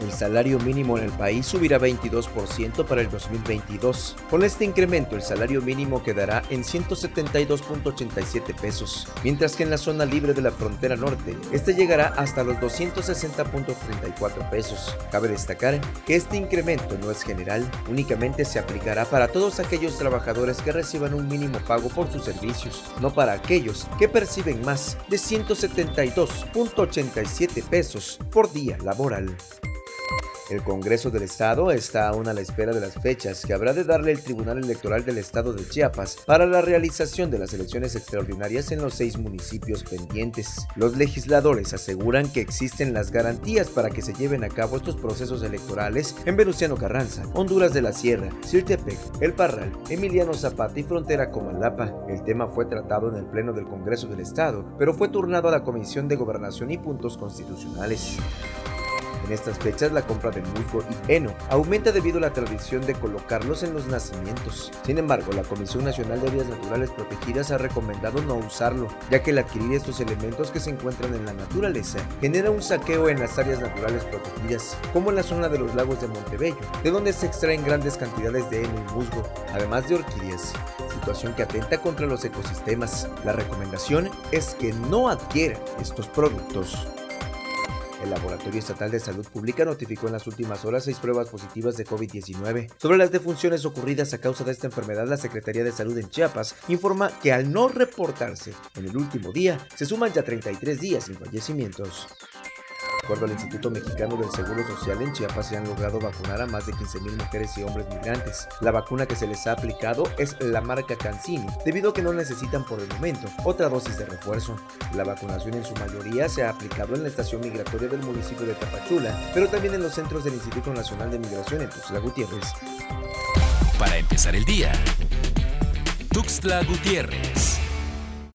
El salario mínimo en el país subirá 22% para el 2022. Con este incremento, el salario mínimo quedará en 172.87 pesos, mientras que en la zona libre de la frontera norte, este llegará hasta los 260.34 pesos. Cabe destacar que este incremento no es general, únicamente se aplicará para todos aquellos trabajadores que reciban un mínimo pago por sus servicios, no para aquellos que perciben más de 172.87 pesos por día laboral. El Congreso del Estado está aún a la espera de las fechas que habrá de darle el Tribunal Electoral del Estado de Chiapas para la realización de las elecciones extraordinarias en los seis municipios pendientes. Los legisladores aseguran que existen las garantías para que se lleven a cabo estos procesos electorales en Venustiano Carranza, Honduras de la Sierra, Sirtepec, El Parral, Emiliano Zapata y frontera Comalapa. El tema fue tratado en el Pleno del Congreso del Estado, pero fue turnado a la Comisión de Gobernación y Puntos Constitucionales. En estas fechas la compra de musgo y heno aumenta debido a la tradición de colocarlos en los nacimientos. Sin embargo, la Comisión Nacional de Áreas Naturales Protegidas ha recomendado no usarlo, ya que el adquirir estos elementos que se encuentran en la naturaleza genera un saqueo en las áreas naturales protegidas, como en la zona de los lagos de Montebello, de donde se extraen grandes cantidades de heno y musgo, además de orquídeas, situación que atenta contra los ecosistemas. La recomendación es que no adquieran estos productos. El Laboratorio Estatal de Salud Pública notificó en las últimas horas seis pruebas positivas de COVID-19. Sobre las defunciones ocurridas a causa de esta enfermedad, la Secretaría de Salud en Chiapas informa que al no reportarse en el último día, se suman ya 33 días sin fallecimientos. Acuerdo al Instituto Mexicano del Seguro Social, en Chiapas se han logrado vacunar a más de 15.000 mujeres y hombres migrantes. La vacuna que se les ha aplicado es la marca CanSino, debido a que no necesitan por el momento otra dosis de refuerzo. La vacunación en su mayoría se ha aplicado en la estación migratoria del municipio de Tapachula, pero también en los centros del Instituto Nacional de Migración en Tuxtla Gutiérrez. Para empezar el día. Tuxtla Gutiérrez.